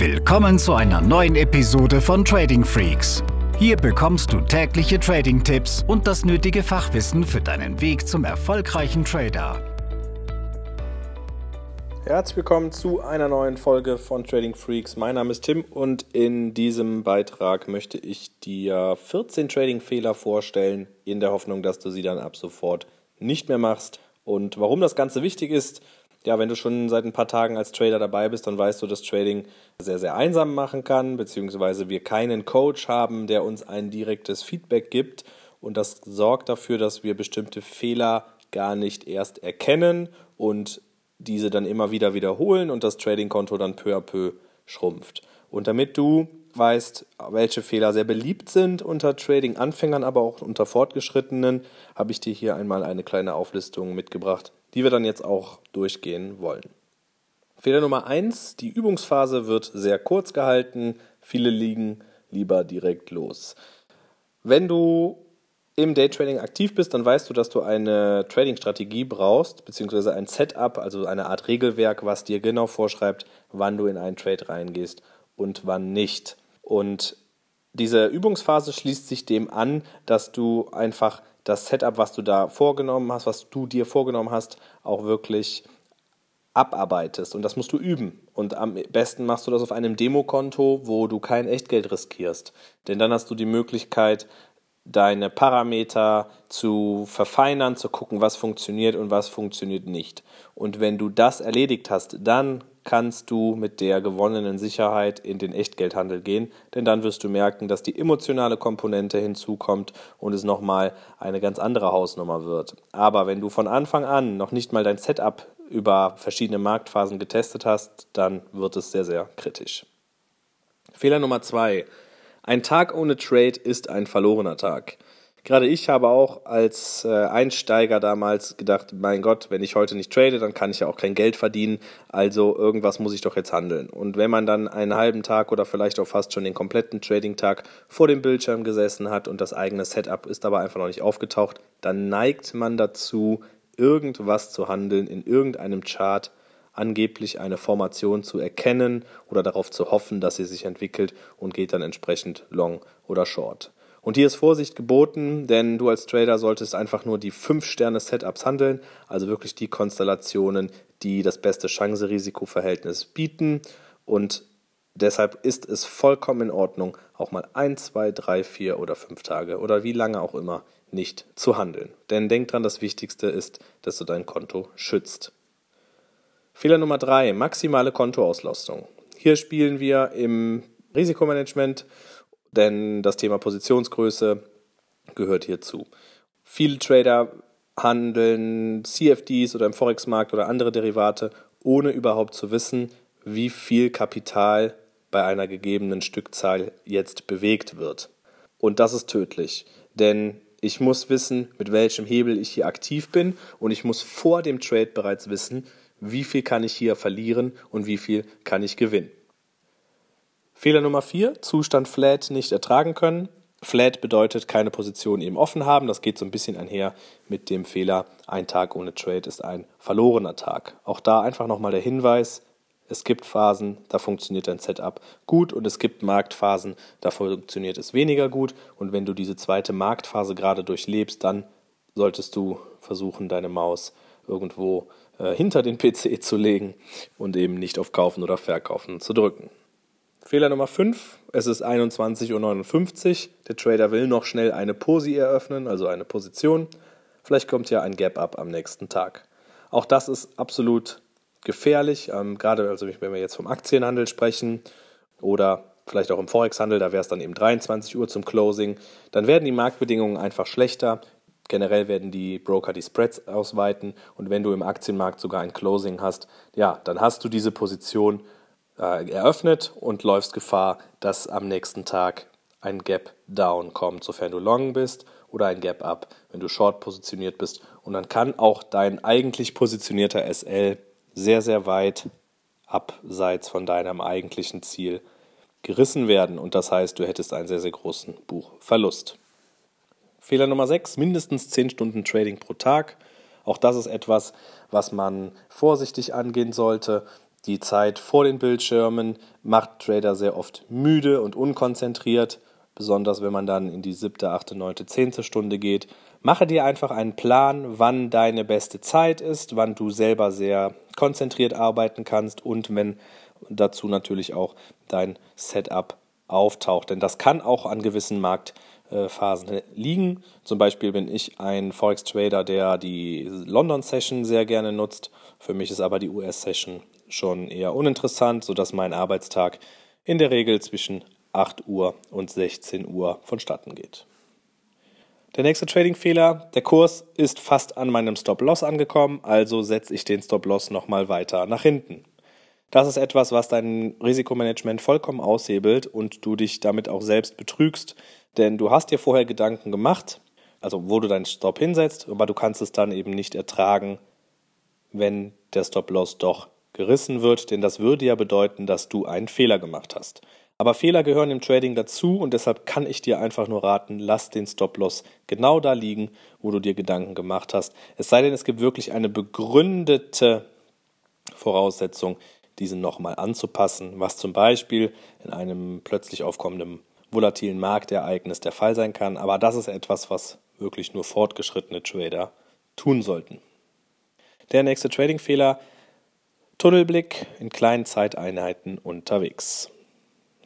Willkommen zu einer neuen Episode von Trading Freaks. Hier bekommst du tägliche Trading-Tipps und das nötige Fachwissen für deinen Weg zum erfolgreichen Trader. Herzlich willkommen zu einer neuen Folge von Trading Freaks. Mein Name ist Tim und in diesem Beitrag möchte ich dir 14 Trading-Fehler vorstellen, in der Hoffnung, dass du sie dann ab sofort nicht mehr machst. Und warum das Ganze wichtig ist, ja, wenn du schon seit ein paar Tagen als Trader dabei bist, dann weißt du, dass Trading sehr, sehr einsam machen kann, beziehungsweise wir keinen Coach haben, der uns ein direktes Feedback gibt. Und das sorgt dafür, dass wir bestimmte Fehler gar nicht erst erkennen und diese dann immer wieder wiederholen und das Trading-Konto dann peu à peu schrumpft. Und damit du weißt, welche Fehler sehr beliebt sind unter Trading-Anfängern, aber auch unter Fortgeschrittenen, habe ich dir hier einmal eine kleine Auflistung mitgebracht, die wir dann jetzt auch durchgehen wollen. Fehler Nummer eins: die Übungsphase wird sehr kurz gehalten, viele liegen lieber direkt los. Wenn du im Daytrading aktiv bist, dann weißt du, dass du eine Trading-Strategie brauchst, beziehungsweise ein Setup, also eine Art Regelwerk, was dir genau vorschreibt, wann du in einen Trade reingehst und wann nicht. Und diese Übungsphase schließt sich dem an, dass du einfach das Setup, was du da vorgenommen hast, was du dir vorgenommen hast, auch wirklich abarbeitest. Und das musst du üben. Und am besten machst du das auf einem Demokonto, wo du kein Echtgeld riskierst. Denn dann hast du die Möglichkeit, deine Parameter zu verfeinern, zu gucken, was funktioniert und was funktioniert nicht. Und wenn du das erledigt hast, dann kannst du mit der gewonnenen Sicherheit in den Echtgeldhandel gehen, denn dann wirst du merken, dass die emotionale Komponente hinzukommt und es nochmal eine ganz andere Hausnummer wird. Aber wenn du von Anfang an noch nicht mal dein Setup über verschiedene Marktphasen getestet hast, dann wird es sehr, sehr kritisch. Fehler Nummer zwei. Ein Tag ohne Trade ist ein verlorener Tag. Gerade ich habe auch als äh, Einsteiger damals gedacht, mein Gott, wenn ich heute nicht trade, dann kann ich ja auch kein Geld verdienen, also irgendwas muss ich doch jetzt handeln. Und wenn man dann einen halben Tag oder vielleicht auch fast schon den kompletten Trading-Tag vor dem Bildschirm gesessen hat und das eigene Setup ist aber einfach noch nicht aufgetaucht, dann neigt man dazu, irgendwas zu handeln in irgendeinem Chart, angeblich eine Formation zu erkennen oder darauf zu hoffen, dass sie sich entwickelt und geht dann entsprechend long oder short. Und hier ist Vorsicht geboten, denn du als Trader solltest einfach nur die 5-Sterne-Setups handeln, also wirklich die Konstellationen, die das beste Chance-Risiko-Verhältnis bieten. Und deshalb ist es vollkommen in Ordnung, auch mal 1, 2, 3, 4 oder 5 Tage oder wie lange auch immer nicht zu handeln. Denn denk dran, das Wichtigste ist, dass du dein Konto schützt. Fehler Nummer 3, maximale Kontoauslastung. Hier spielen wir im Risikomanagement denn das Thema Positionsgröße gehört hierzu. Viele Trader handeln CFDs oder im Forex-Markt oder andere Derivate, ohne überhaupt zu wissen, wie viel Kapital bei einer gegebenen Stückzahl jetzt bewegt wird. Und das ist tödlich, denn ich muss wissen, mit welchem Hebel ich hier aktiv bin und ich muss vor dem Trade bereits wissen, wie viel kann ich hier verlieren und wie viel kann ich gewinnen. Fehler Nummer 4, Zustand Flat nicht ertragen können. Flat bedeutet keine Position eben offen haben. Das geht so ein bisschen einher mit dem Fehler, ein Tag ohne Trade ist ein verlorener Tag. Auch da einfach nochmal der Hinweis, es gibt Phasen, da funktioniert dein Setup gut und es gibt Marktphasen, da funktioniert es weniger gut. Und wenn du diese zweite Marktphase gerade durchlebst, dann solltest du versuchen, deine Maus irgendwo äh, hinter den PC zu legen und eben nicht auf Kaufen oder Verkaufen zu drücken. Fehler Nummer 5. Es ist 21.59 Uhr. Der Trader will noch schnell eine Posi eröffnen, also eine Position. Vielleicht kommt ja ein Gap-Up am nächsten Tag. Auch das ist absolut gefährlich, ähm, gerade also wenn wir jetzt vom Aktienhandel sprechen oder vielleicht auch im Forex-Handel, da wäre es dann eben 23 Uhr zum Closing. Dann werden die Marktbedingungen einfach schlechter. Generell werden die Broker die Spreads ausweiten und wenn du im Aktienmarkt sogar ein Closing hast, ja, dann hast du diese Position äh, eröffnet und läufst Gefahr, dass am nächsten Tag ein Gap Down kommt, sofern du Long bist oder ein Gap Up, wenn du Short positioniert bist. Und dann kann auch dein eigentlich positionierter SL sehr, sehr weit abseits von deinem eigentlichen Ziel gerissen werden. Und das heißt, du hättest einen sehr, sehr großen Buchverlust. Fehler Nummer 6, mindestens 10 Stunden Trading pro Tag. Auch das ist etwas, was man vorsichtig angehen sollte Die Zeit vor den Bildschirmen macht Trader sehr oft müde und unkonzentriert, besonders wenn man dann in die siebte, achte, neunte, zehnte Stunde geht. Mache dir einfach einen Plan, wann deine beste Zeit ist, wann du selber sehr konzentriert arbeiten kannst und wenn dazu natürlich auch dein Setup auftaucht. Denn das kann auch an gewissen Marktphasen liegen. Zum Beispiel bin ich ein Forex-Trader, der die London-Session sehr gerne nutzt. Für mich ist aber die US-Session schon eher uninteressant, sodass mein Arbeitstag in der Regel zwischen 8 Uhr und 16 Uhr vonstatten geht. Der nächste Trading-Fehler, der Kurs ist fast an meinem Stop-Loss angekommen, also setze ich den Stop-Loss nochmal weiter nach hinten. Das ist etwas, was dein Risikomanagement vollkommen aushebelt und du dich damit auch selbst betrügst, denn du hast dir vorher Gedanken gemacht, also wo du deinen Stop hinsetzt, aber du kannst es dann eben nicht ertragen, wenn der Stop-Loss doch gerissen wird, denn das würde ja bedeuten, dass du einen Fehler gemacht hast. Aber Fehler gehören im Trading dazu und deshalb kann ich dir einfach nur raten, lass den Stop-Loss genau da liegen, wo du dir Gedanken gemacht hast. Es sei denn, es gibt wirklich eine begründete Voraussetzung, diesen nochmal anzupassen, was zum Beispiel in einem plötzlich aufkommenden volatilen Marktereignis der Fall sein kann. Aber das ist etwas, was wirklich nur fortgeschrittene Trader tun sollten. Der nächste Trading-Fehler Tunnelblick in kleinen Zeiteinheiten unterwegs.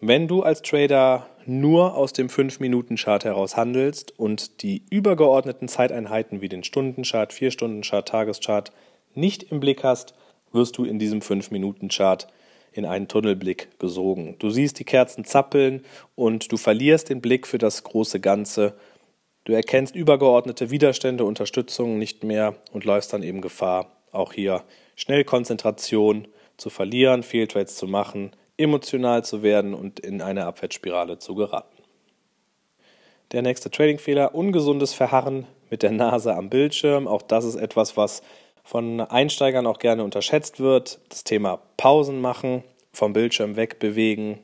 Wenn du als Trader nur aus dem 5-Minuten-Chart heraus handelst und die übergeordneten Zeiteinheiten wie den Stundenchart, 4-Stunden-Chart, Tageschart nicht im Blick hast, wirst du in diesem 5-Minuten-Chart in einen Tunnelblick gesogen. Du siehst die Kerzen zappeln und du verlierst den Blick für das große Ganze. Du erkennst übergeordnete Widerstände, Unterstützungen nicht mehr und läufst dann eben Gefahr, auch hier schnell Konzentration zu verlieren, Fehltrades zu machen, emotional zu werden und in eine Abwärtsspirale zu geraten. Der nächste Trading-Fehler, ungesundes Verharren mit der Nase am Bildschirm. Auch das ist etwas, was von Einsteigern auch gerne unterschätzt wird. Das Thema Pausen machen, vom Bildschirm wegbewegen,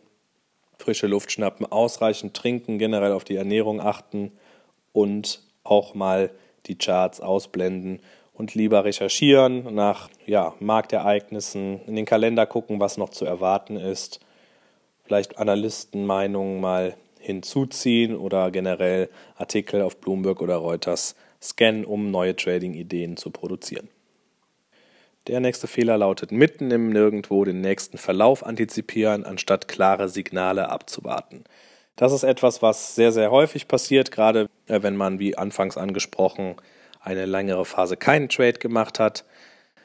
frische Luft schnappen, ausreichend trinken, generell auf die Ernährung achten und auch mal die Charts ausblenden und lieber recherchieren nach ja, Marktereignissen, in den Kalender gucken, was noch zu erwarten ist, vielleicht Analystenmeinungen mal hinzuziehen oder generell Artikel auf Bloomberg oder Reuters scannen, um neue Trading-Ideen zu produzieren. Der nächste Fehler lautet mitten im Nirgendwo den nächsten Verlauf antizipieren, anstatt klare Signale abzuwarten. Das ist etwas, was sehr, sehr häufig passiert, gerade äh, wenn man, wie anfangs angesprochen, eine längere Phase keinen Trade gemacht hat.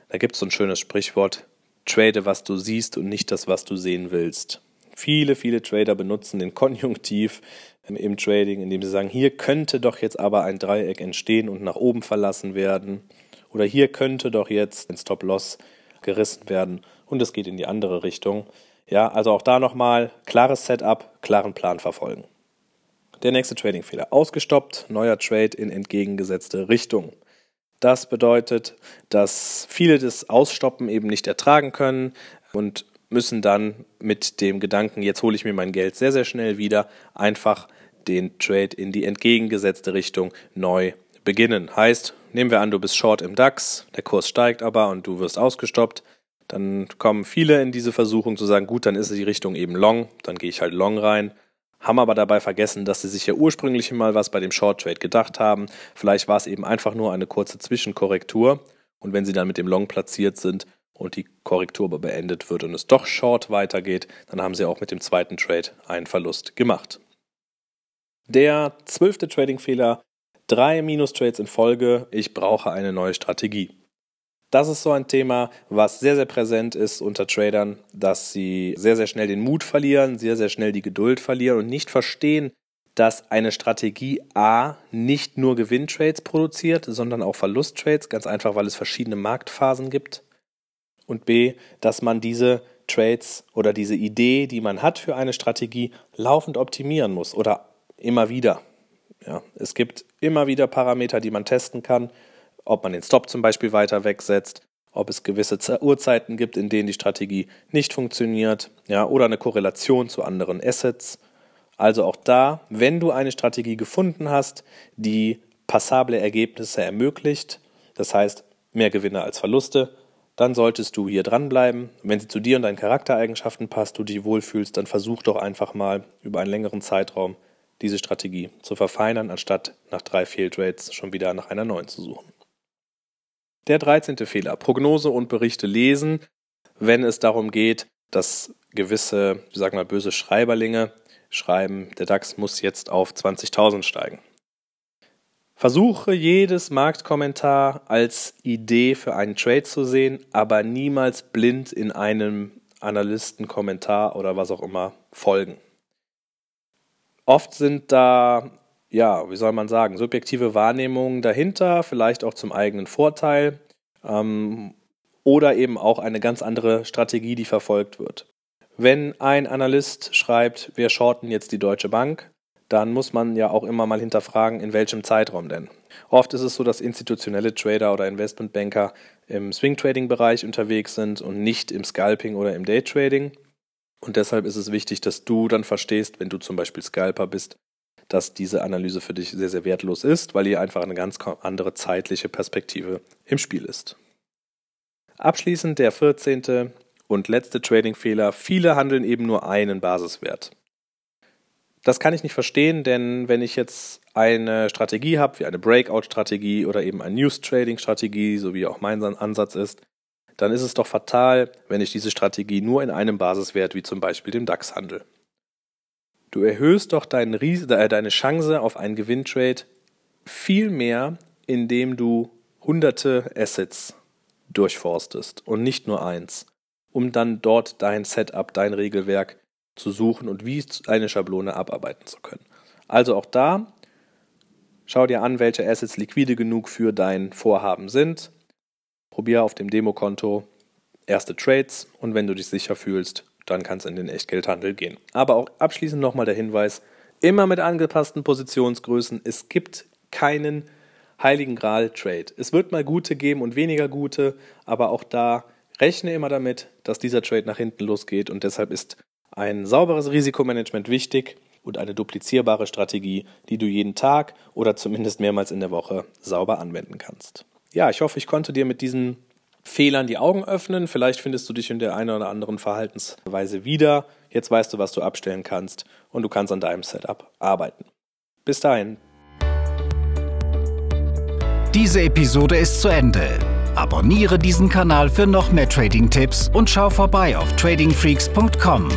Da gibt es so ein schönes Sprichwort, trade, was du siehst und nicht das, was du sehen willst. Viele, viele Trader benutzen den Konjunktiv im Trading, indem sie sagen, hier könnte doch jetzt aber ein Dreieck entstehen und nach oben verlassen werden. Oder hier könnte doch jetzt ein Stop-Loss gerissen werden und es geht in die andere Richtung. Ja, also auch da nochmal klares Setup, klaren Plan verfolgen. Der nächste Trading-Fehler. Ausgestoppt, neuer Trade in entgegengesetzte Richtung. Das bedeutet, dass viele das Ausstoppen eben nicht ertragen können und müssen dann mit dem Gedanken, jetzt hole ich mir mein Geld sehr, sehr schnell wieder, einfach den Trade in die entgegengesetzte Richtung neu beginnen. Heißt, nehmen wir an, du bist short im DAX, der Kurs steigt aber und du wirst ausgestoppt. Dann kommen viele in diese Versuchung zu sagen, gut, dann ist die Richtung eben long, dann gehe ich halt long rein haben aber dabei vergessen, dass sie sich ja ursprünglich mal was bei dem Short Trade gedacht haben. Vielleicht war es eben einfach nur eine kurze Zwischenkorrektur und wenn sie dann mit dem Long platziert sind und die Korrektur beendet wird und es doch Short weitergeht, dann haben sie auch mit dem zweiten Trade einen Verlust gemacht. Der zwölfte Trading-Fehler, drei Minus-Trades in Folge, ich brauche eine neue Strategie. Das ist so ein Thema, was sehr, sehr präsent ist unter Tradern, dass sie sehr, sehr schnell den Mut verlieren, sehr, sehr schnell die Geduld verlieren und nicht verstehen, dass eine Strategie A nicht nur Gewinntrades produziert, sondern auch Verlusttrades, ganz einfach, weil es verschiedene Marktphasen gibt. Und B, dass man diese Trades oder diese Idee, die man hat für eine Strategie, laufend optimieren muss oder immer wieder. Ja, es gibt immer wieder Parameter, die man testen kann ob man den Stop zum Beispiel weiter wegsetzt, ob es gewisse Uhrzeiten gibt, in denen die Strategie nicht funktioniert, ja, oder eine Korrelation zu anderen Assets. Also auch da, wenn du eine Strategie gefunden hast, die passable Ergebnisse ermöglicht, das heißt mehr Gewinne als Verluste, dann solltest du hier dranbleiben. Wenn sie zu dir und deinen Charaktereigenschaften passt, du dich wohlfühlst, dann versuch doch einfach mal über einen längeren Zeitraum diese Strategie zu verfeinern, anstatt nach drei Fehltrades schon wieder nach einer neuen zu suchen. Der 13. Fehler. Prognose und Berichte lesen, wenn es darum geht, dass gewisse, ich sag mal, böse Schreiberlinge schreiben, der DAX muss jetzt auf 20.000 steigen. Versuche jedes Marktkommentar als Idee für einen Trade zu sehen, aber niemals blind in einem Analystenkommentar oder was auch immer folgen. Oft sind da, ja, wie soll man sagen, subjektive Wahrnehmungen dahinter, vielleicht auch zum eigenen Vorteil ähm, oder eben auch eine ganz andere Strategie, die verfolgt wird. Wenn ein Analyst schreibt, wir shorten jetzt die Deutsche Bank, dann muss man ja auch immer mal hinterfragen, in welchem Zeitraum denn. Oft ist es so, dass institutionelle Trader oder Investmentbanker im Swing-Trading-Bereich unterwegs sind und nicht im Scalping oder im Day-Trading. Und deshalb ist es wichtig, dass du dann verstehst, wenn du zum Beispiel Scalper bist, dass diese Analyse für dich sehr, sehr wertlos ist, weil hier einfach eine ganz andere zeitliche Perspektive im Spiel ist. Abschließend der 14. und letzte Trading-Fehler. Viele handeln eben nur einen Basiswert. Das kann ich nicht verstehen, denn wenn ich jetzt eine Strategie habe, wie eine Breakout-Strategie oder eben eine News-Trading-Strategie, so wie auch mein Ansatz ist, dann ist es doch fatal, wenn ich diese Strategie nur in einem Basiswert, wie zum Beispiel dem DAX, handle. Du erhöhst doch deine, äh, deine Chance auf einen Gewinntrade viel mehr, indem du hunderte Assets durchforstest und nicht nur eins, um dann dort dein Setup, dein Regelwerk zu suchen und wie eine Schablone abarbeiten zu können. Also auch da, schau dir an, welche Assets liquide genug für dein Vorhaben sind. Probier auf dem Demokonto erste Trades und wenn du dich sicher fühlst, dann kannst du in den Echtgeldhandel gehen. Aber auch abschließend nochmal der Hinweis, immer mit angepassten Positionsgrößen. Es gibt keinen heiligen Gral-Trade. Es wird mal gute geben und weniger gute, aber auch da rechne immer damit, dass dieser Trade nach hinten losgeht und deshalb ist ein sauberes Risikomanagement wichtig und eine duplizierbare Strategie, die du jeden Tag oder zumindest mehrmals in der Woche sauber anwenden kannst. Ja, ich hoffe, ich konnte dir mit diesen Fehlern die Augen öffnen. Vielleicht findest du dich in der einen oder anderen Verhaltensweise wieder. Jetzt weißt du, was du abstellen kannst und du kannst an deinem Setup arbeiten. Bis dahin. Diese Episode ist zu Ende. Abonniere diesen Kanal für noch mehr Trading-Tipps und schau vorbei auf tradingfreaks.com.